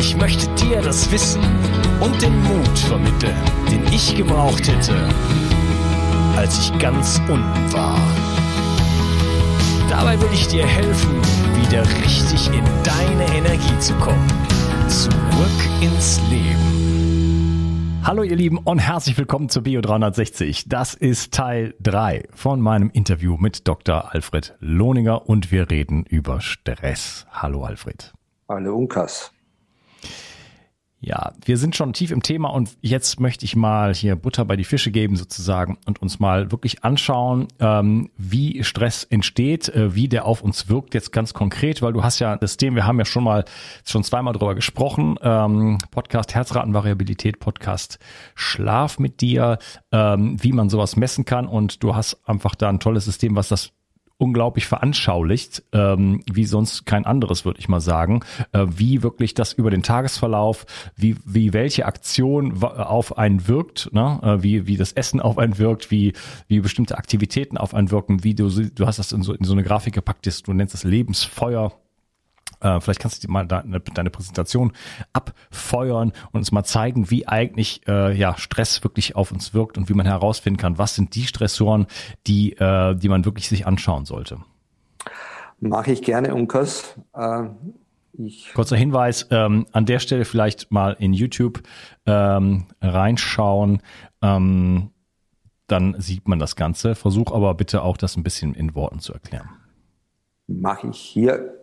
Ich möchte dir das Wissen und den Mut vermitteln, den ich gebraucht hätte, als ich ganz unten war. Dabei will ich dir helfen, wieder richtig in deine Energie zu kommen. Zurück ins Leben. Hallo ihr Lieben und herzlich willkommen zu Bio 360. Das ist Teil 3 von meinem Interview mit Dr. Alfred Lohninger und wir reden über Stress. Hallo Alfred. Hallo Unkas. Ja, wir sind schon tief im Thema und jetzt möchte ich mal hier Butter bei die Fische geben sozusagen und uns mal wirklich anschauen, ähm, wie Stress entsteht, äh, wie der auf uns wirkt jetzt ganz konkret, weil du hast ja das Thema, wir haben ja schon mal schon zweimal drüber gesprochen, ähm, Podcast Herzratenvariabilität, Podcast Schlaf mit dir, ähm, wie man sowas messen kann und du hast einfach da ein tolles System, was das unglaublich veranschaulicht, ähm, wie sonst kein anderes, würde ich mal sagen, äh, wie wirklich das über den Tagesverlauf, wie, wie welche Aktion auf einen wirkt, ne? äh, wie, wie das Essen auf einen wirkt, wie, wie bestimmte Aktivitäten auf einen wirken, wie du, du hast das in so, in so eine Grafik gepackt, du nennst das Lebensfeuer, äh, vielleicht kannst du mal deine, deine Präsentation abfeuern und uns mal zeigen, wie eigentlich äh, ja, Stress wirklich auf uns wirkt und wie man herausfinden kann, was sind die Stressoren, die, äh, die man wirklich sich anschauen sollte. Mache ich gerne, Unkas. Äh, ich Kurzer Hinweis, ähm, an der Stelle vielleicht mal in YouTube ähm, reinschauen. Ähm, dann sieht man das Ganze. Versuch aber bitte auch das ein bisschen in Worten zu erklären. Mache ich hier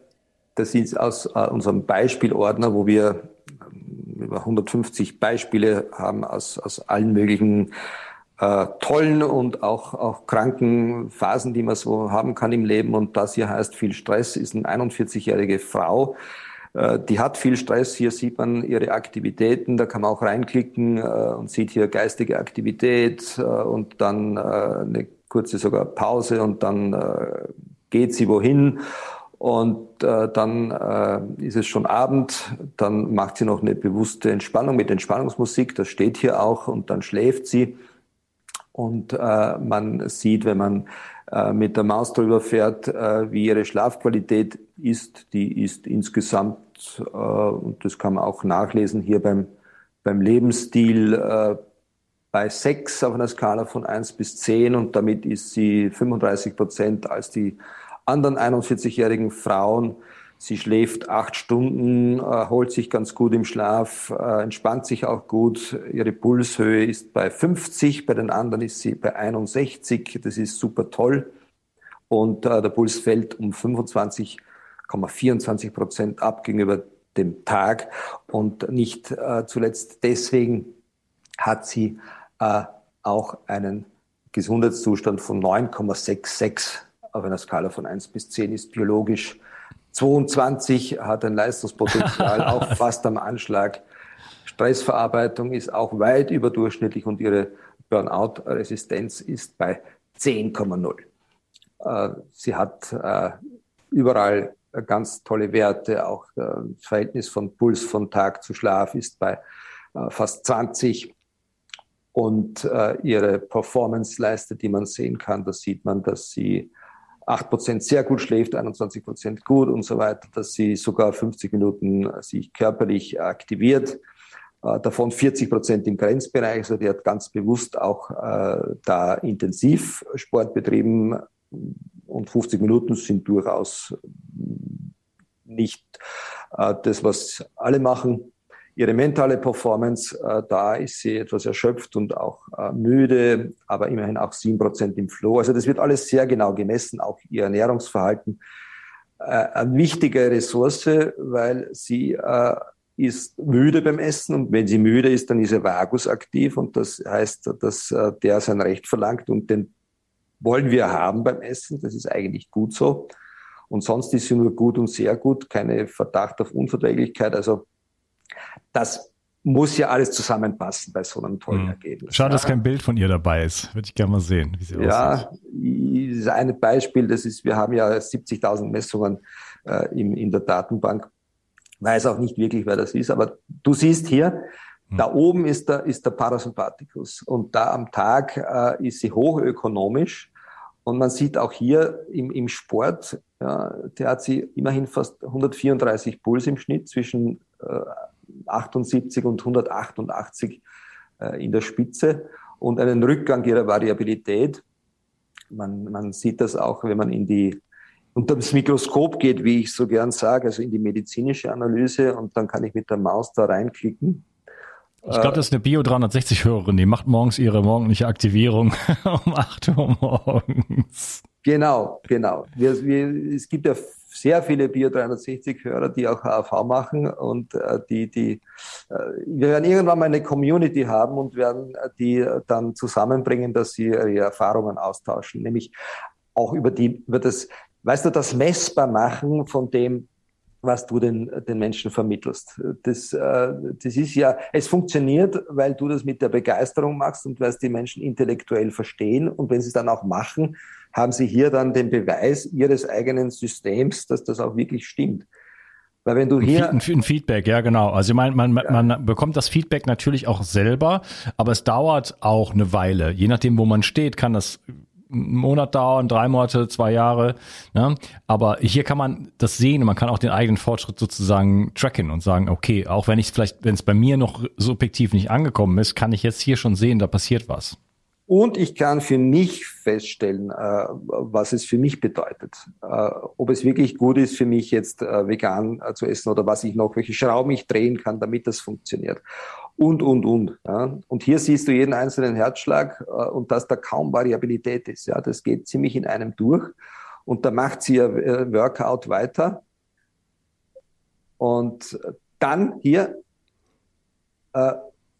das ist aus äh, unserem Beispielordner, wo wir ähm, über 150 Beispiele haben aus, aus allen möglichen äh, tollen und auch, auch kranken Phasen, die man so haben kann im Leben. Und das hier heißt viel Stress, ist eine 41-jährige Frau. Äh, die hat viel Stress. Hier sieht man ihre Aktivitäten. Da kann man auch reinklicken äh, und sieht hier geistige Aktivität und dann eine kurze sogar Pause und dann geht sie wohin und äh, dann äh, ist es schon Abend, dann macht sie noch eine bewusste Entspannung mit Entspannungsmusik, das steht hier auch, und dann schläft sie. Und äh, man sieht, wenn man äh, mit der Maus drüber fährt, äh, wie ihre Schlafqualität ist. Die ist insgesamt, äh, und das kann man auch nachlesen hier beim, beim Lebensstil, äh, bei sechs auf einer Skala von eins bis zehn und damit ist sie 35 Prozent als die anderen 41-jährigen Frauen. Sie schläft acht Stunden, erholt sich ganz gut im Schlaf, äh, entspannt sich auch gut. Ihre Pulshöhe ist bei 50, bei den anderen ist sie bei 61. Das ist super toll. Und äh, der Puls fällt um 25,24 Prozent ab gegenüber dem Tag. Und nicht äh, zuletzt deswegen hat sie auch einen Gesundheitszustand von 9,66 auf einer Skala von 1 bis 10 ist biologisch 22, hat ein Leistungspotenzial auch fast am Anschlag. Stressverarbeitung ist auch weit überdurchschnittlich und ihre Burnout-Resistenz ist bei 10,0. Äh, sie hat äh, überall ganz tolle Werte, auch äh, das Verhältnis von Puls von Tag zu Schlaf ist bei fast 20 und äh, ihre Performance-Leiste, die man sehen kann, da sieht man, dass sie 8% sehr gut schläft, 21% gut und so weiter, dass sie sogar 50 Minuten sich körperlich aktiviert, äh, davon 40% im Grenzbereich, also die hat ganz bewusst auch äh, da intensiv Sport betrieben und 50 Minuten sind durchaus nicht äh, das, was alle machen ihre mentale Performance, äh, da ist sie etwas erschöpft und auch äh, müde, aber immerhin auch sieben Prozent im Flow. Also das wird alles sehr genau gemessen, auch ihr Ernährungsverhalten. Äh, eine wichtige Ressource, weil sie äh, ist müde beim Essen und wenn sie müde ist, dann ist ihr Vagus aktiv und das heißt, dass äh, der sein Recht verlangt und den wollen wir haben beim Essen. Das ist eigentlich gut so. Und sonst ist sie nur gut und sehr gut, keine Verdacht auf Unverträglichkeit. Also das muss ja alles zusammenpassen bei so einem tollen mhm. Ergebnis. Schade, dass kein Bild von ihr dabei ist. Würde ich gerne mal sehen, wie sie ja, aussieht. Ja, ein Beispiel. Das ist, wir haben ja 70.000 Messungen äh, in, in der Datenbank. Weiß auch nicht wirklich, wer das ist, aber du siehst hier, mhm. da oben ist der, ist der Parasympathikus und da am Tag äh, ist sie hochökonomisch. Und man sieht auch hier im, im Sport, ja, der hat sie immerhin fast 134 Puls im Schnitt zwischen äh, 78 und 188 äh, in der Spitze und einen Rückgang ihrer Variabilität. Man, man sieht das auch, wenn man in die unter das Mikroskop geht, wie ich so gern sage, also in die medizinische Analyse und dann kann ich mit der Maus da reinklicken. Ich glaube, das ist eine Bio 360 Hörerin, die macht morgens ihre morgendliche Aktivierung um 8 Uhr morgens. Genau, genau. Wir, wir, es gibt ja sehr viele Bio 360 Hörer, die auch HAV machen und äh, die, die, äh, wir werden irgendwann mal eine Community haben und werden äh, die dann zusammenbringen, dass sie ihre Erfahrungen austauschen, nämlich auch über die, über das, weißt du, das messbar machen von dem, was du den, den Menschen vermittelst. Das, äh, das ist ja, es funktioniert, weil du das mit der Begeisterung machst und weil es die Menschen intellektuell verstehen. Und wenn sie es dann auch machen, haben sie hier dann den Beweis ihres eigenen Systems, dass das auch wirklich stimmt. Weil wenn du hier ein, ein Feedback, ja genau. Also ich meine, man, ja. man bekommt das Feedback natürlich auch selber, aber es dauert auch eine Weile. Je nachdem, wo man steht, kann das einen Monat dauern, drei Monate, zwei Jahre. Ne? Aber hier kann man das sehen und man kann auch den eigenen Fortschritt sozusagen tracken und sagen, okay, auch wenn ich vielleicht, wenn es bei mir noch subjektiv nicht angekommen ist, kann ich jetzt hier schon sehen, da passiert was. Und ich kann für mich feststellen, äh, was es für mich bedeutet. Äh, ob es wirklich gut ist für mich jetzt äh, vegan zu essen oder was ich noch, welche Schrauben ich drehen kann, damit das funktioniert. Und, und, und. Ja. Und hier siehst du jeden einzelnen Herzschlag äh, und dass da kaum Variabilität ist. Ja. Das geht ziemlich in einem durch. Und da macht sie ihr äh, Workout weiter. Und dann hier äh,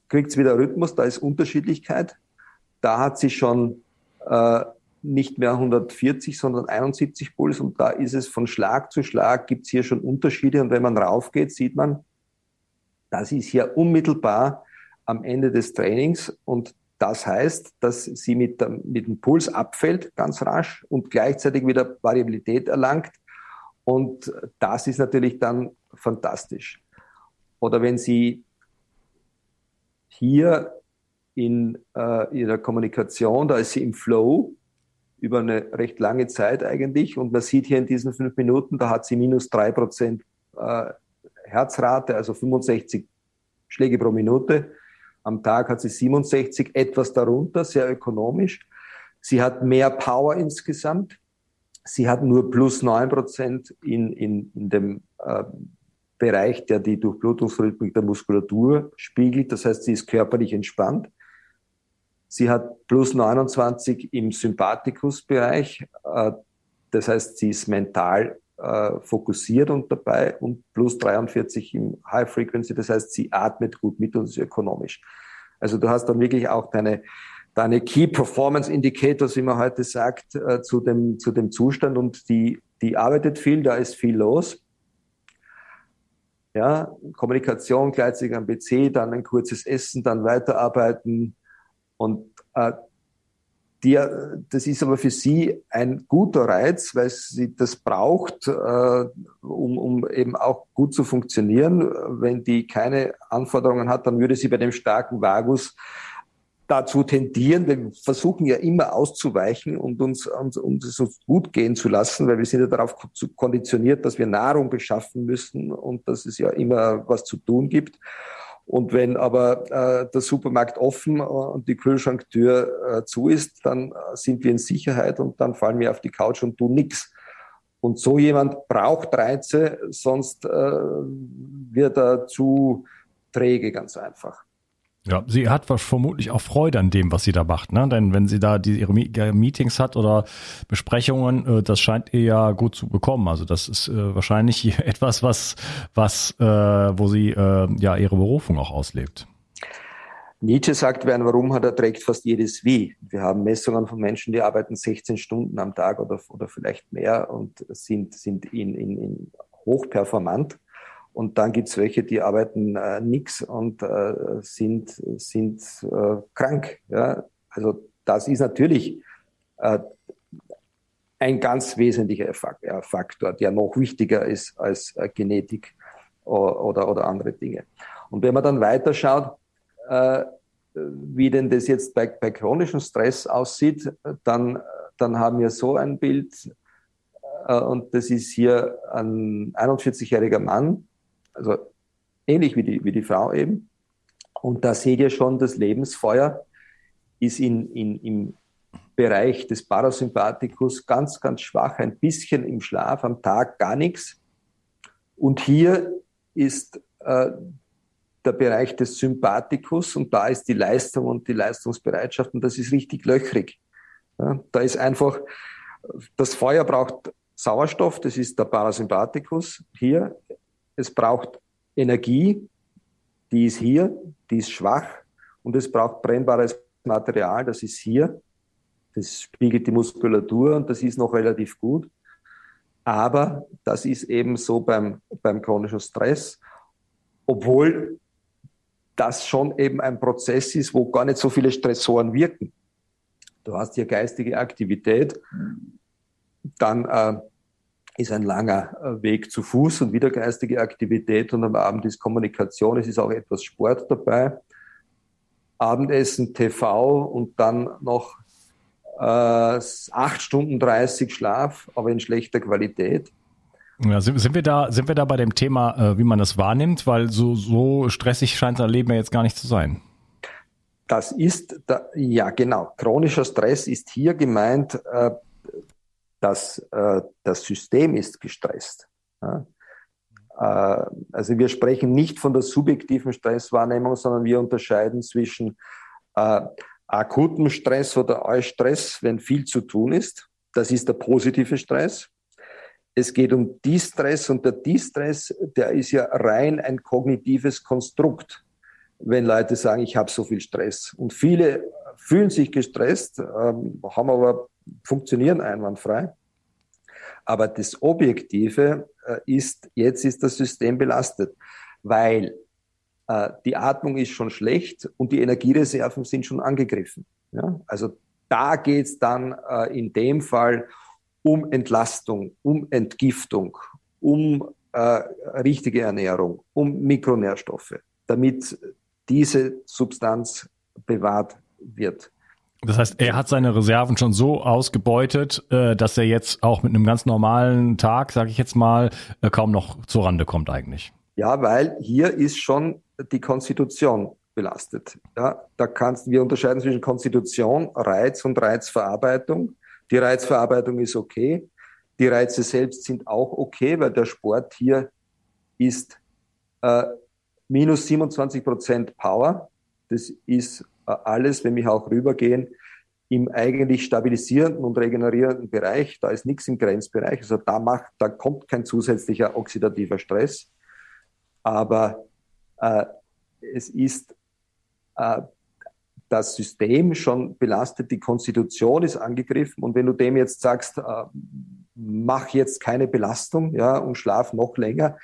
kriegt es wieder Rhythmus, da ist Unterschiedlichkeit da hat sie schon äh, nicht mehr 140, sondern 71 Puls und da ist es von Schlag zu Schlag, gibt es hier schon Unterschiede und wenn man raufgeht, sieht man, das ist hier unmittelbar am Ende des Trainings und das heißt, dass sie mit, dem, mit dem Puls abfällt, ganz rasch und gleichzeitig wieder Variabilität erlangt. Und das ist natürlich dann fantastisch. Oder wenn Sie hier in äh, ihrer Kommunikation, da ist sie im Flow über eine recht lange Zeit eigentlich und man sieht hier in diesen fünf Minuten, da hat sie minus drei Prozent äh, Herzrate, also 65 Schläge pro Minute. Am Tag hat sie 67, etwas darunter, sehr ökonomisch. Sie hat mehr Power insgesamt. Sie hat nur plus neun Prozent in, in, in dem äh, Bereich, der die Durchblutungsrhythmik der Muskulatur spiegelt. Das heißt, sie ist körperlich entspannt. Sie hat plus 29 im Sympathikusbereich. Äh, das heißt, sie ist mental äh, fokussiert und dabei und plus 43 im High Frequency. Das heißt, sie atmet gut mit und ist ökonomisch. Also du hast dann wirklich auch deine, deine Key Performance Indicators, wie man heute sagt, äh, zu dem, zu dem Zustand und die, die arbeitet viel, da ist viel los. Ja, Kommunikation gleichzeitig am PC, dann ein kurzes Essen, dann weiterarbeiten, und äh, die, das ist aber für sie ein guter Reiz, weil sie das braucht, äh, um, um eben auch gut zu funktionieren. Wenn die keine Anforderungen hat, dann würde sie bei dem starken Vagus dazu tendieren, wir versuchen ja immer auszuweichen und uns, uns, uns, uns gut gehen zu lassen, weil wir sind ja darauf konditioniert, dass wir Nahrung beschaffen müssen und dass es ja immer was zu tun gibt. Und wenn aber äh, der Supermarkt offen äh, und die Kühlschranktür äh, zu ist, dann äh, sind wir in Sicherheit und dann fallen wir auf die Couch und tun nichts. Und so jemand braucht Reize, sonst äh, wird er zu träge, ganz einfach. Ja, sie hat vermutlich auch Freude an dem, was sie da macht, ne? Denn wenn sie da die, ihre Meetings hat oder Besprechungen, äh, das scheint ihr ja gut zu bekommen. Also das ist äh, wahrscheinlich etwas, was, was, äh, wo sie äh, ja ihre Berufung auch auslebt. Nietzsche sagt, wer ein Warum hat, er trägt fast jedes Wie. Wir haben Messungen von Menschen, die arbeiten 16 Stunden am Tag oder, oder vielleicht mehr und sind, sind in, in, in hochperformant. Und dann gibt's welche, die arbeiten äh, nix und äh, sind, sind äh, krank. Ja? Also das ist natürlich äh, ein ganz wesentlicher Faktor, der noch wichtiger ist als äh, Genetik oder, oder andere Dinge. Und wenn man dann weiterschaut, äh, wie denn das jetzt bei, bei chronischem Stress aussieht, dann, dann haben wir so ein Bild, äh, und das ist hier ein 41-jähriger Mann, also ähnlich wie die, wie die Frau eben. Und da seht ihr schon, das Lebensfeuer ist in, in, im Bereich des Parasympathikus ganz, ganz schwach, ein bisschen im Schlaf, am Tag gar nichts. Und hier ist äh, der Bereich des Sympathikus und da ist die Leistung und die Leistungsbereitschaft und das ist richtig löchrig. Ja, da ist einfach, das Feuer braucht Sauerstoff, das ist der Parasympathikus hier es braucht Energie, die ist hier, die ist schwach und es braucht brennbares Material, das ist hier. Das spiegelt die Muskulatur und das ist noch relativ gut. Aber das ist eben so beim, beim chronischen Stress, obwohl das schon eben ein Prozess ist, wo gar nicht so viele Stressoren wirken. Du hast hier geistige Aktivität, dann äh, ist ein langer äh, Weg zu Fuß und wieder geistige Aktivität und am Abend ist Kommunikation, es ist auch etwas Sport dabei. Abendessen, TV und dann noch äh, 8 Stunden 30 Schlaf, aber in schlechter Qualität. Ja, sind, sind wir da, sind wir da bei dem Thema, äh, wie man das wahrnimmt, weil so, so stressig scheint das Leben ja jetzt gar nicht zu sein. Das ist, da, ja genau, chronischer Stress ist hier gemeint, äh, dass äh, das System ist gestresst. Ja? Äh, also wir sprechen nicht von der subjektiven Stresswahrnehmung, sondern wir unterscheiden zwischen äh, akutem Stress oder Eustress, wenn viel zu tun ist. Das ist der positive Stress. Es geht um Distress und der Distress, der ist ja rein ein kognitives Konstrukt, wenn Leute sagen, ich habe so viel Stress. Und viele fühlen sich gestresst, ähm, haben aber funktionieren einwandfrei. Aber das Objektive äh, ist, jetzt ist das System belastet, weil äh, die Atmung ist schon schlecht und die Energiereserven sind schon angegriffen. Ja? Also da geht's dann äh, in dem Fall um Entlastung, um Entgiftung, um richtige Ernährung, um Mikronährstoffe, damit diese Substanz bewahrt wird. Das heißt, er hat seine Reserven schon so ausgebeutet, äh, dass er jetzt auch mit einem ganz normalen Tag, sage ich jetzt mal, äh, kaum noch zur Rande kommt eigentlich. Ja, weil hier ist schon die Konstitution belastet. Ja, da kannst wir unterscheiden zwischen Konstitution, Reiz und Reizverarbeitung. Die Reizverarbeitung ist okay. Die Reize selbst sind auch okay, weil der Sport hier ist äh, minus 27 Prozent Power. Das ist alles, wenn wir auch rübergehen, im eigentlich stabilisierenden und regenerierenden Bereich. Da ist nichts im Grenzbereich. Also da macht, da kommt kein zusätzlicher oxidativer Stress. Aber äh, es ist äh, das System schon belastet, die Konstitution ist angegriffen. Und wenn du dem jetzt sagst, äh, mach jetzt keine Belastung, ja, und schlaf noch länger,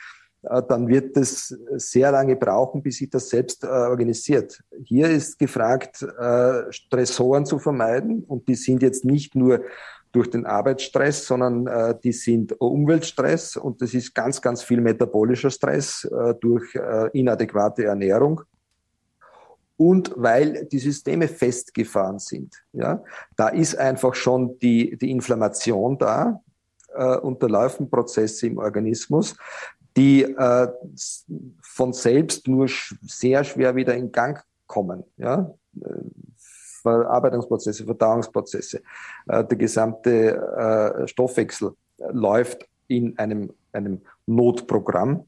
dann wird es sehr lange brauchen, bis sich das selbst äh, organisiert. Hier ist gefragt, äh, Stressoren zu vermeiden und die sind jetzt nicht nur durch den Arbeitsstress, sondern äh, die sind Umweltstress und das ist ganz, ganz viel metabolischer Stress äh, durch äh, inadäquate Ernährung. und weil die Systeme festgefahren sind. Ja, da ist einfach schon die, die Inflammation da, äh, unterlaufen Prozesse im Organismus, die äh, von selbst nur sch sehr schwer wieder in Gang kommen. Ja? Äh, Verarbeitungsprozesse, Verdauungsprozesse. Äh, der gesamte äh, Stoffwechsel läuft in einem, einem Notprogramm.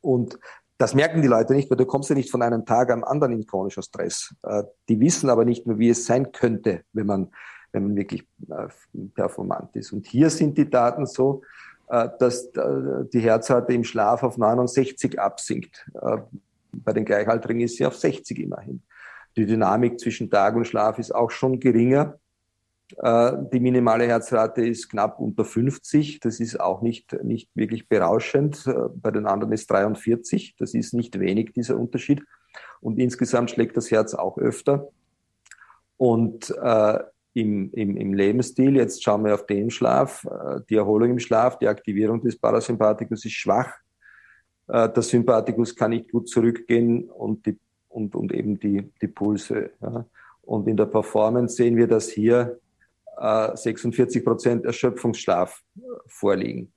Und das merken die Leute nicht, weil du kommst ja nicht von einem Tag am anderen in chronischer Stress. Äh, die wissen aber nicht mehr, wie es sein könnte, wenn man, wenn man wirklich äh, performant ist. Und hier sind die Daten so, äh, dass die Herzrate im Schlaf auf 69 absinkt. Bei den Gleichaltrigen ist sie auf 60 immerhin. Die Dynamik zwischen Tag und Schlaf ist auch schon geringer. Äh, die minimale Herzrate ist knapp unter 50. Das ist auch nicht, nicht wirklich berauschend. Äh, bei den anderen ist 43. Das ist nicht wenig, dieser Unterschied. Und insgesamt schlägt das Herz auch öfter. Und äh, im, im, im Lebensstil, jetzt schauen wir auf den Schlaf, äh, die Erholung im Schlaf, die Aktivierung des Parasympathikus ist schwach. Äh, der Sympathikus kann nicht gut zurückgehen und, die, und, und eben die, die Pulse. Ja. Und in der Performance sehen wir, dass hier 46 Prozent Erschöpfungsschlaf äh, vorliegen.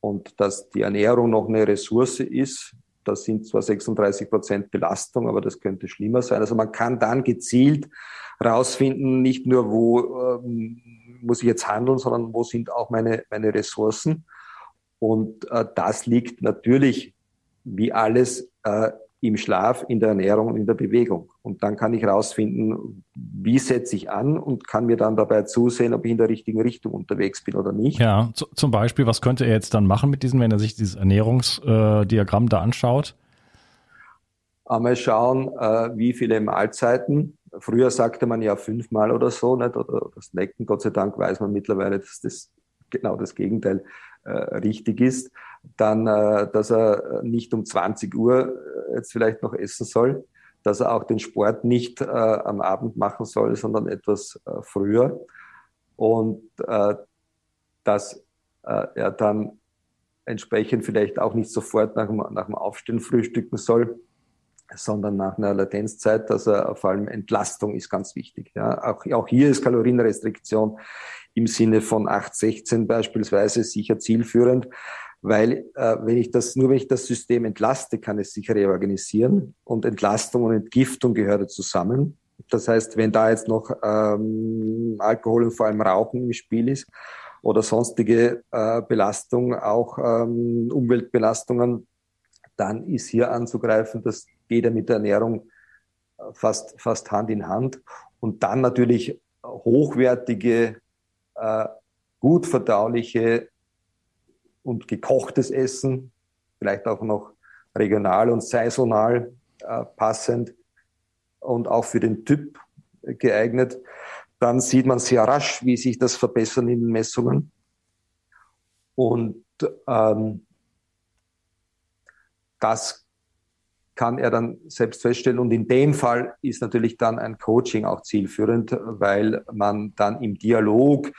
Und dass die Ernährung noch eine Ressource ist, das sind zwar 36 Prozent Belastung, aber das könnte schlimmer sein. Also man kann dann gezielt rausfinden, nicht nur wo ähm, muss ich jetzt handeln, sondern wo sind auch meine, meine Ressourcen. Und äh, das liegt natürlich, wie alles, äh, im Schlaf, in der Ernährung und in der Bewegung. Und dann kann ich rausfinden, wie setze ich an und kann mir dann dabei zusehen, ob ich in der richtigen Richtung unterwegs bin oder nicht. Ja, zum Beispiel, was könnte er jetzt dann machen mit diesem, wenn er sich dieses Ernährungsdiagramm da anschaut? Einmal schauen, äh, wie viele Mahlzeiten. Früher sagte man ja fünfmal oder so, nicht? oder das Snacken. Gott sei Dank weiß man mittlerweile, dass das genau das Gegenteil äh, richtig ist dann, äh, dass er nicht um 20 Uhr äh, jetzt vielleicht noch essen soll, dass er auch den Sport nicht äh, am Abend machen soll, sondern etwas äh, früher und äh, dass äh, er dann entsprechend vielleicht auch nicht sofort nach dem, nach dem Aufstehen frühstücken soll, sondern nach einer Latenzzeit, dass er vor allem Entlastung ist ganz wichtig. Ja. Auch, auch hier ist Kalorienrestriktion im Sinne von 8-16 beispielsweise sicher zielführend weil äh, wenn ich das nur wenn ich das System entlaste, kann es sich reorganisieren und Entlastung und Entgiftung gehört zusammen. Das heißt, wenn da jetzt noch ähm, Alkohol und vor allem Rauchen im Spiel ist oder sonstige äh, Belastung, auch ähm, Umweltbelastungen, dann ist hier anzugreifen, das geht ja mit der Ernährung äh, fast, fast Hand in Hand. Und dann natürlich hochwertige, äh, gut verdauliche und gekochtes Essen, vielleicht auch noch regional und saisonal äh, passend und auch für den Typ geeignet, dann sieht man sehr rasch, wie sich das verbessern in den Messungen. Und ähm, das kann er dann selbst feststellen. Und in dem Fall ist natürlich dann ein Coaching auch zielführend, weil man dann im Dialog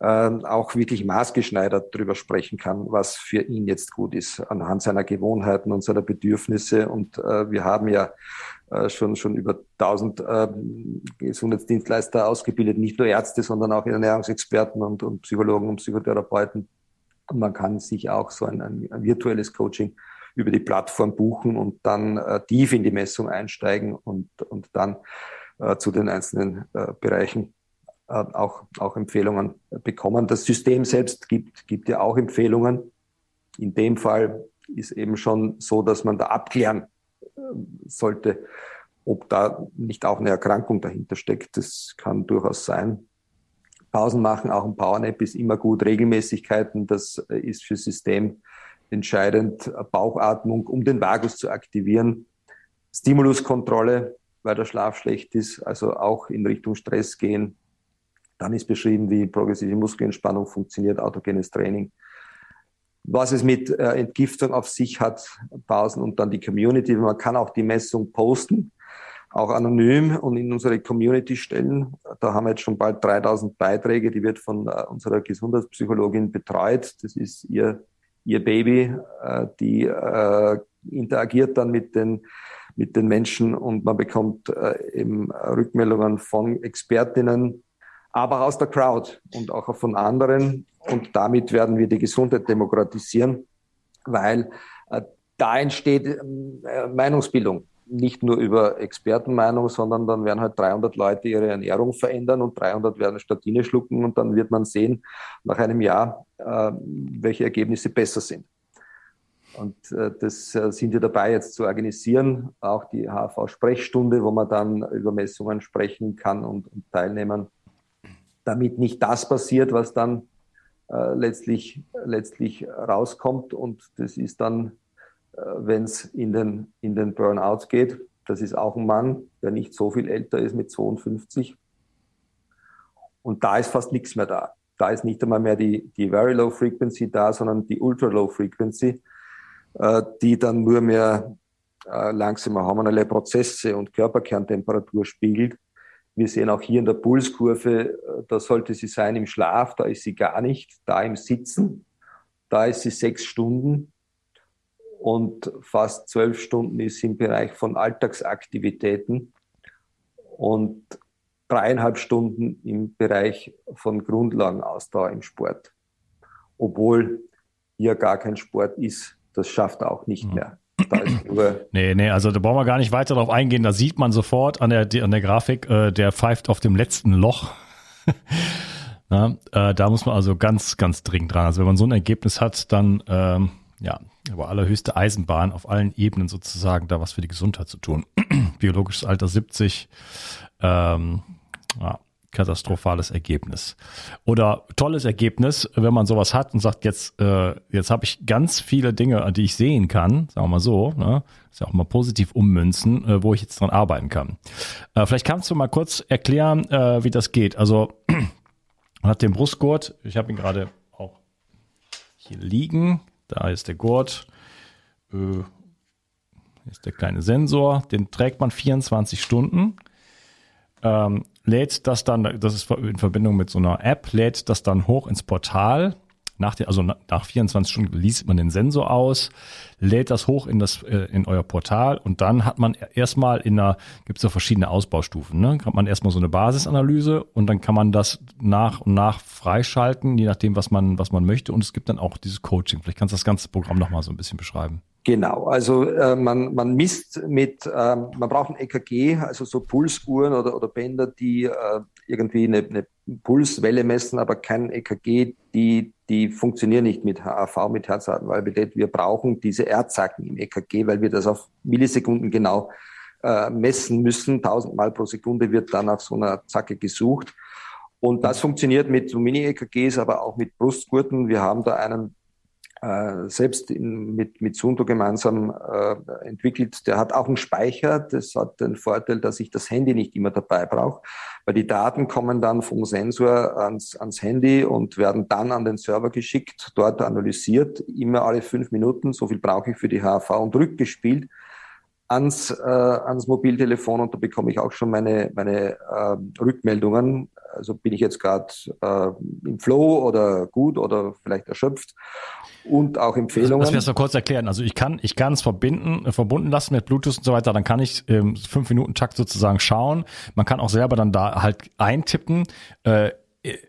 auch wirklich maßgeschneidert darüber sprechen kann, was für ihn jetzt gut ist, anhand seiner Gewohnheiten und seiner Bedürfnisse. Und äh, wir haben ja äh, schon, schon über 1000 äh, Gesundheitsdienstleister ausgebildet, nicht nur Ärzte, sondern auch Ernährungsexperten und, und Psychologen und Psychotherapeuten. Und man kann sich auch so ein, ein, virtuelles Coaching über die Plattform buchen und dann äh, tief in die Messung einsteigen und, und dann äh, zu den einzelnen äh, Bereichen auch, auch Empfehlungen bekommen. Das System selbst gibt, gibt ja auch Empfehlungen. In dem Fall ist eben schon so, dass man da abklären äh, sollte, ob da nicht auch eine Erkrankung dahinter steckt. Das kann durchaus sein. Pausen machen, auch ein Powernap ist immer gut. Regelmäßigkeiten, das äh, ist für System entscheidend. Bauchatmung, um den Vagus zu aktivieren. Stimuluskontrolle, weil der Schlaf schlecht ist, also auch in Richtung Stress gehen. Dann ist beschrieben, wie progressive Muskelentspannung funktioniert, autogenes Training. Was es mit äh, Entgiftung auf sich hat, Pausen und dann die Community. Man kann auch die Messung posten, auch anonym und in unsere Community stellen. Da haben wir jetzt schon bald 3000 Beiträge. Die wird von äh, unserer Gesundheitspsychologin betreut. Das ist ihr, ihr Baby. Äh, die äh, interagiert dann mit den mit den Menschen und man bekommt äh, eben Rückmeldungen von Expertinnen, aber aus der Crowd und auch von anderen. Und damit werden wir die Gesundheit demokratisieren, weil äh, da entsteht äh, Meinungsbildung. Nicht nur über Expertenmeinung, sondern dann werden halt 300 Leute ihre Ernährung verändern und 300 werden Statine schlucken und dann wird man sehen nach einem Jahr, äh, welche Ergebnisse besser sind. Und das sind wir dabei jetzt zu organisieren, auch die HV-Sprechstunde, wo man dann über Messungen sprechen kann und, und teilnehmen, damit nicht das passiert, was dann äh, letztlich, letztlich rauskommt. Und das ist dann, äh, wenn es in den, in den Burnout geht, das ist auch ein Mann, der nicht so viel älter ist mit 52. Und da ist fast nichts mehr da. Da ist nicht einmal mehr die, die Very Low Frequency da, sondern die Ultra Low Frequency äh, die dann nur mehr äh, langsame hormonelle Prozesse und Körperkerntemperatur spiegelt. Wir sehen auch hier in der Pulskurve, äh, da sollte sie sein im Schlaf, da ist sie gar nicht, da im Sitzen, da ist sie sechs Stunden und fast zwölf Stunden ist sie im Bereich von Alltagsaktivitäten und dreieinhalb Stunden im Bereich von Grundlagenausdauer im Sport, obwohl hier gar kein Sport ist das schafft er auch nicht mehr. Nee, nee, also da brauchen wir gar nicht weiter darauf eingehen. Da sieht man sofort an der, an der Grafik, äh, der pfeift auf dem letzten Loch. Na, äh, da muss man also ganz, ganz dringend dran. Also wenn man so ein Ergebnis hat, dann ähm, ja, aber allerhöchste Eisenbahn auf allen Ebenen sozusagen da was für die Gesundheit zu tun. Biologisches Alter 70, ähm, ja, katastrophales Ergebnis. Oder tolles Ergebnis, wenn man sowas hat und sagt, jetzt, äh, jetzt habe ich ganz viele Dinge, die ich sehen kann, sagen wir mal so, ne? ist ja auch mal positiv ummünzen, äh, wo ich jetzt dran arbeiten kann. Äh, vielleicht kannst du mal kurz erklären, äh, wie das geht. Also man hat den Brustgurt, ich habe ihn gerade auch hier liegen, da ist der Gurt, äh, ist der kleine Sensor, den trägt man 24 Stunden. Ähm, lädt das dann, das ist in Verbindung mit so einer App, lädt das dann hoch ins Portal. Nach der, also nach 24 Stunden liest man den Sensor aus, lädt das hoch in das äh, in euer Portal und dann hat man erstmal in einer gibt es ja verschiedene Ausbaustufen. Ne? Hat man erstmal so eine Basisanalyse und dann kann man das nach und nach freischalten, je nachdem was man was man möchte und es gibt dann auch dieses Coaching. Vielleicht kannst du das ganze Programm noch mal so ein bisschen beschreiben. Genau, also äh, man, man misst mit, ähm, man braucht ein EKG, also so Pulsuhren oder, oder Bänder, die äh, irgendwie eine, eine Pulswelle messen, aber kein EKG, die, die funktionieren nicht mit HAV, mit Herzratenvariabilität. Wir brauchen diese Erdzacken im EKG, weil wir das auf Millisekunden genau äh, messen müssen. Tausendmal pro Sekunde wird dann auf so einer Zacke gesucht. Und das funktioniert mit so Mini-EKGs, aber auch mit Brustgurten. Wir haben da einen äh, selbst in, mit, mit Sundo gemeinsam äh, entwickelt. Der hat auch einen Speicher. Das hat den Vorteil, dass ich das Handy nicht immer dabei brauche, weil die Daten kommen dann vom Sensor ans, ans Handy und werden dann an den Server geschickt, dort analysiert, immer alle fünf Minuten. So viel brauche ich für die HV und rückgespielt ans, äh, ans Mobiltelefon und da bekomme ich auch schon meine, meine äh, Rückmeldungen. Also bin ich jetzt gerade äh, im Flow oder gut oder vielleicht erschöpft und auch Empfehlungen. Das wirst du kurz erklären. Also ich kann, ich kann es verbinden, äh, verbunden lassen mit Bluetooth und so weiter. Dann kann ich ähm, fünf Minuten Takt sozusagen schauen. Man kann auch selber dann da halt eintippen. Äh,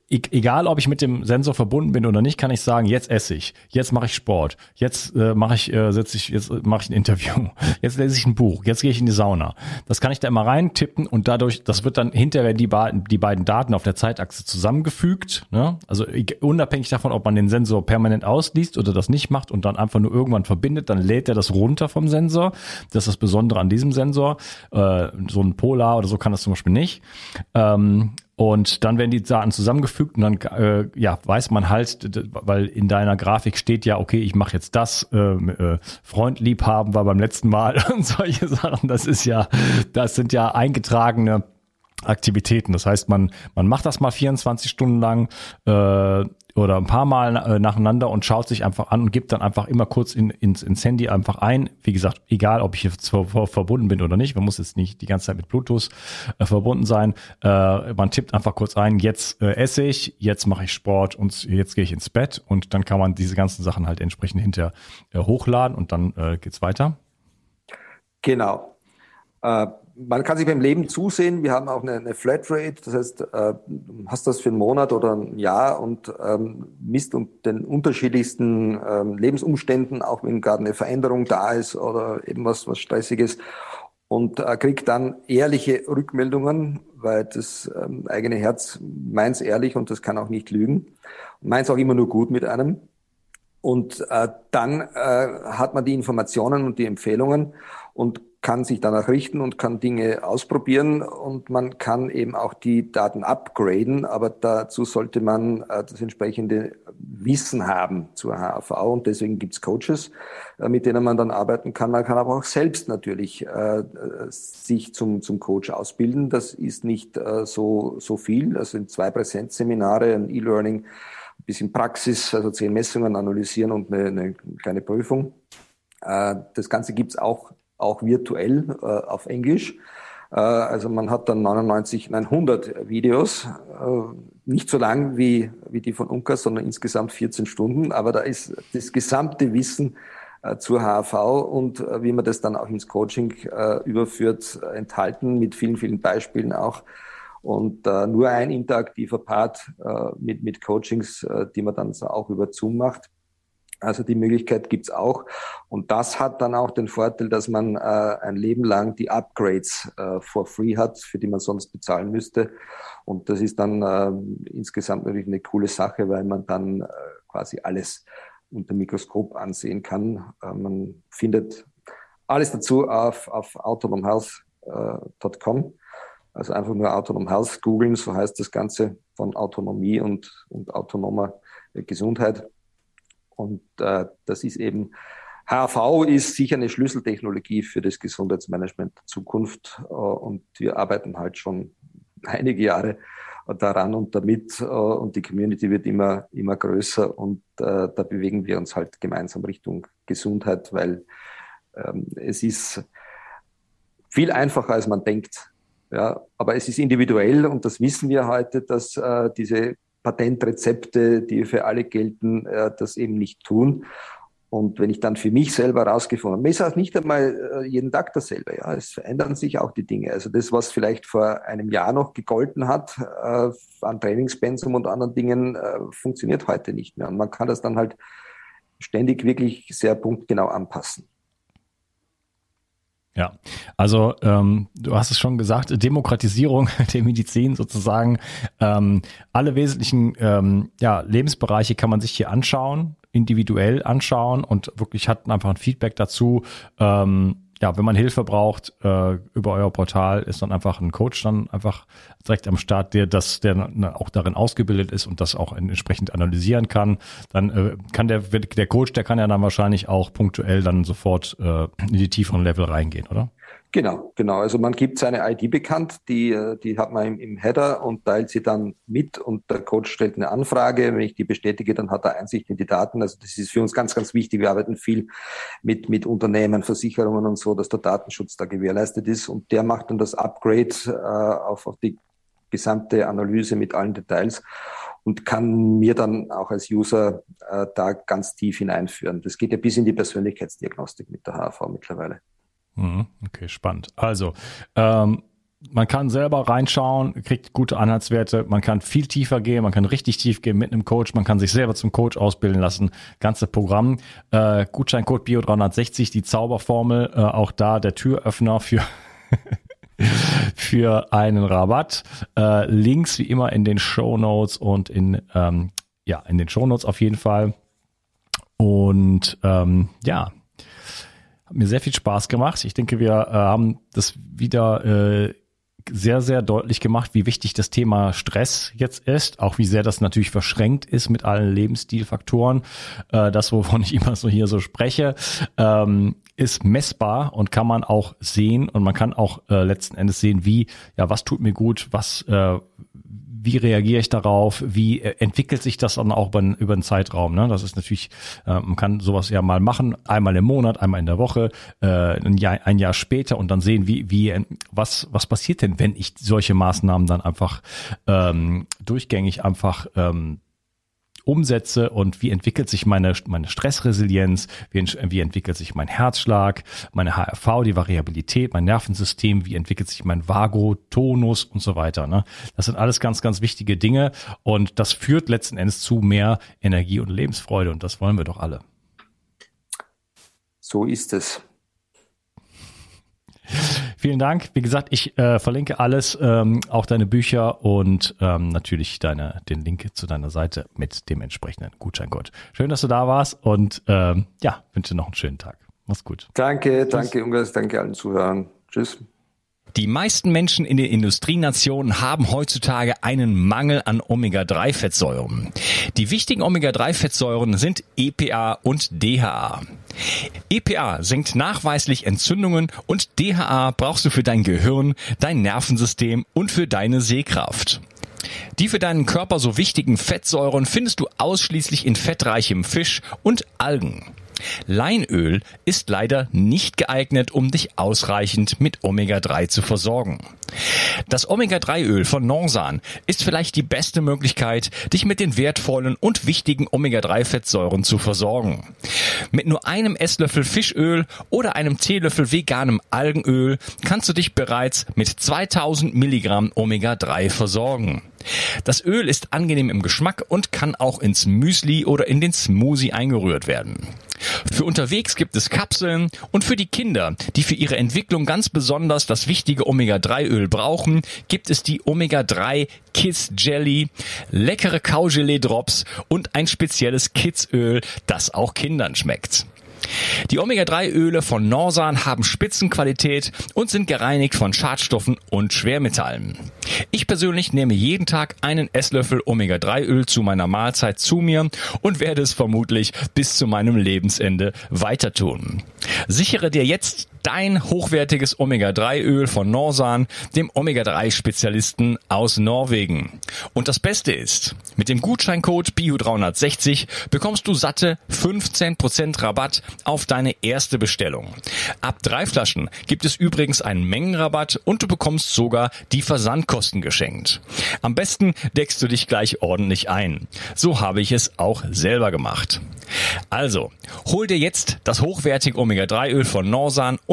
egal ob ich mit dem Sensor verbunden bin oder nicht, kann ich sagen, jetzt esse ich, jetzt mache ich Sport, jetzt äh, mache ich, äh, setze ich, jetzt mache ich ein Interview, jetzt lese ich ein Buch, jetzt gehe ich in die Sauna. Das kann ich da immer reintippen und dadurch, das wird dann hinterher die, die beiden Daten auf der Zeitachse zusammengefügt. Ne? Also unabhängig davon, ob man den Sensor permanent ausliest oder das nicht macht und dann einfach nur irgendwann verbindet, dann lädt er das runter vom Sensor. Das ist das Besondere an diesem Sensor. Äh, so ein Polar oder so kann das zum Beispiel nicht. Ähm, und dann werden die Daten zusammengefügt und dann äh, ja, weiß man halt, weil in deiner Grafik steht ja, okay, ich mache jetzt das, äh, äh, Freund lieb haben war beim letzten Mal und solche Sachen. Das ist ja, das sind ja eingetragene Aktivitäten. Das heißt, man, man macht das mal 24 Stunden lang, äh, oder ein paar Mal äh, nacheinander und schaut sich einfach an und gibt dann einfach immer kurz in, ins, ins Handy einfach ein. Wie gesagt, egal ob ich jetzt verbunden bin oder nicht, man muss jetzt nicht die ganze Zeit mit Bluetooth äh, verbunden sein. Äh, man tippt einfach kurz ein, jetzt äh, esse ich, jetzt mache ich Sport und jetzt gehe ich ins Bett und dann kann man diese ganzen Sachen halt entsprechend hinter äh, hochladen und dann äh, geht's weiter. Genau. Äh, man kann sich beim Leben zusehen. Wir haben auch eine, eine Flatrate, das heißt, äh, hast das für einen Monat oder ein Jahr und ähm, misst um den unterschiedlichsten ähm, Lebensumständen, auch wenn gerade eine Veränderung da ist oder eben was, was Stressiges und äh, kriegt dann ehrliche Rückmeldungen, weil das ähm, eigene Herz meint's ehrlich und das kann auch nicht lügen. Meint's auch immer nur gut mit einem. Und äh, dann äh, hat man die Informationen und die Empfehlungen und kann sich danach richten und kann Dinge ausprobieren und man kann eben auch die Daten upgraden, aber dazu sollte man äh, das entsprechende Wissen haben zur HAV und deswegen gibt's Coaches, äh, mit denen man dann arbeiten kann. Man kann aber auch selbst natürlich äh, sich zum, zum Coach ausbilden. Das ist nicht so, so viel. Das sind zwei Präsenzseminare, ein E-Learning, ein bisschen Praxis, also zehn Messungen analysieren und eine, eine kleine Prüfung. Das Ganze gibt's auch auch virtuell äh, auf Englisch. Äh, also man hat dann 99, nein 100 Videos, äh, nicht so lang wie, wie die von Unkas, sondern insgesamt 14 Stunden. Aber da ist das gesamte Wissen äh, zur HAV und äh, wie man das dann auch ins Coaching äh, überführt, enthalten mit vielen, vielen Beispielen auch. Und äh, nur ein interaktiver Part äh, mit, mit Coachings, äh, die man dann auch über Zoom macht. Also die Möglichkeit gibt's auch. Und das hat dann auch den Vorteil, dass man äh, ein Leben lang die Upgrades äh, for free hat, für die man sonst bezahlen müsste. Und das ist dann äh, insgesamt natürlich eine coole Sache, weil man dann äh, quasi alles unter Mikroskop ansehen kann. Äh, man findet alles dazu auf, auf autonomhealth.com. Äh, also einfach nur Autonom Health googeln, so heißt das Ganze von Autonomie und, und autonomer Gesundheit. Und äh, das ist eben, HV ist sicher eine Schlüsseltechnologie für das Gesundheitsmanagement der Zukunft. Äh, und wir arbeiten halt schon einige Jahre daran und damit. Äh, und die Community wird immer, immer größer. Und äh, da bewegen wir uns halt gemeinsam Richtung Gesundheit, weil ähm, es ist viel einfacher, als man denkt. Ja, aber es ist individuell und das wissen wir heute, dass äh, diese Patentrezepte, die für alle gelten, äh, das eben nicht tun. Und wenn ich dann für mich selber herausgefunden habe, ist auch nicht einmal äh, jeden Tag dasselbe. Ja, es verändern sich auch die Dinge. Also das, was vielleicht vor einem Jahr noch gegolten hat äh, an Trainingspensum und anderen Dingen, äh, funktioniert heute nicht mehr. Und man kann das dann halt ständig wirklich sehr punktgenau anpassen. Ja, also ähm, du hast es schon gesagt, Demokratisierung der Medizin sozusagen. Ähm, alle wesentlichen ähm, ja, Lebensbereiche kann man sich hier anschauen, individuell anschauen und wirklich hat einfach ein Feedback dazu. Ähm, ja, wenn man Hilfe braucht äh, über euer Portal, ist dann einfach ein Coach dann einfach direkt am Start, der das, der auch darin ausgebildet ist und das auch entsprechend analysieren kann. Dann äh, kann der der Coach, der kann ja dann wahrscheinlich auch punktuell dann sofort äh, in die tieferen Level reingehen, oder? Genau, genau. Also man gibt seine ID bekannt, die, äh, die hat man im, im Header und teilt sie dann mit und der Coach stellt eine Anfrage. Wenn ich die bestätige, dann hat er Einsicht in die Daten. Also das ist für uns ganz, ganz wichtig. Wir arbeiten viel mit, mit Unternehmen, Versicherungen und so, dass der Datenschutz da gewährleistet ist und der macht dann das Upgrade äh, auf, auf die gesamte Analyse mit allen Details und kann mir dann auch als User äh, da ganz tief hineinführen. Das geht ja bis in die Persönlichkeitsdiagnostik mit der HV mittlerweile. Mhm, okay, spannend. Also, ähm, man kann selber reinschauen, kriegt gute Anhaltswerte, man kann viel tiefer gehen, man kann richtig tief gehen mit einem Coach, man kann sich selber zum Coach ausbilden lassen, ganze Programm. Äh, Gutscheincode Bio360, die Zauberformel, äh, auch da der Türöffner für für einen Rabatt. Äh, Links wie immer in den Show Notes und in ähm, ja in den Show Notes auf jeden Fall. Und ähm, ja, hat mir sehr viel Spaß gemacht. Ich denke, wir äh, haben das wieder äh, sehr, sehr deutlich gemacht, wie wichtig das Thema Stress jetzt ist, auch wie sehr das natürlich verschränkt ist mit allen Lebensstilfaktoren. Äh, das, wovon ich immer so hier so spreche, ähm, ist messbar und kann man auch sehen und man kann auch äh, letzten Endes sehen, wie, ja, was tut mir gut, was, äh, wie reagiere ich darauf, wie äh, entwickelt sich das dann auch über, über einen Zeitraum. Ne? Das ist natürlich, äh, man kann sowas ja mal machen, einmal im Monat, einmal in der Woche, äh, ein, Jahr, ein Jahr später und dann sehen, wie, wie, was, was passiert denn, wenn ich solche Maßnahmen dann einfach ähm, durchgängig einfach ähm, umsetze und wie entwickelt sich meine, meine Stressresilienz, wie, wie entwickelt sich mein Herzschlag, meine HRV, die Variabilität, mein Nervensystem, wie entwickelt sich mein Vago, Tonus und so weiter. Ne? Das sind alles ganz, ganz wichtige Dinge und das führt letzten Endes zu mehr Energie und Lebensfreude und das wollen wir doch alle. So ist es. Vielen Dank. Wie gesagt, ich äh, verlinke alles, ähm, auch deine Bücher und ähm, natürlich deine, den Link zu deiner Seite mit dem entsprechenden Gutscheincode. Schön, dass du da warst und ähm, ja, wünsche noch einen schönen Tag. Mach's gut. Danke, Tschüss. danke, Ungas, danke allen Zuhörern. Tschüss. Die meisten Menschen in den Industrienationen haben heutzutage einen Mangel an Omega-3-Fettsäuren. Die wichtigen Omega-3-Fettsäuren sind EPA und DHA. EPA senkt nachweislich Entzündungen und DHA brauchst du für dein Gehirn, dein Nervensystem und für deine Sehkraft. Die für deinen Körper so wichtigen Fettsäuren findest du ausschließlich in fettreichem Fisch und Algen. Leinöl ist leider nicht geeignet, um dich ausreichend mit Omega-3 zu versorgen. Das Omega-3-Öl von Norsan ist vielleicht die beste Möglichkeit, dich mit den wertvollen und wichtigen Omega-3-Fettsäuren zu versorgen. Mit nur einem Esslöffel Fischöl oder einem Teelöffel veganem Algenöl kannst du dich bereits mit 2000 Milligramm Omega-3 versorgen. Das Öl ist angenehm im Geschmack und kann auch ins Müsli oder in den Smoothie eingerührt werden. Für unterwegs gibt es Kapseln und für die Kinder, die für ihre Entwicklung ganz besonders das wichtige Omega-3-Öl brauchen, gibt es die Omega-3 Kids Jelly, leckere Kaugelee-Drops und ein spezielles Kids-Öl, das auch Kindern schmeckt. Die Omega-3-Öle von Norsan haben Spitzenqualität und sind gereinigt von Schadstoffen und Schwermetallen. Ich persönlich nehme jeden Tag einen Esslöffel Omega-3-Öl zu meiner Mahlzeit zu mir und werde es vermutlich bis zu meinem Lebensende weiter tun. Sichere dir jetzt dein hochwertiges Omega-3-Öl von Norsan, dem Omega-3-Spezialisten aus Norwegen. Und das Beste ist, mit dem Gutscheincode BIO360 bekommst du satte 15% Rabatt auf deine erste Bestellung. Ab drei Flaschen gibt es übrigens einen Mengenrabatt und du bekommst sogar die Versandkosten geschenkt. Am besten deckst du dich gleich ordentlich ein. So habe ich es auch selber gemacht. Also, hol dir jetzt das hochwertige Omega-3-Öl von Norsan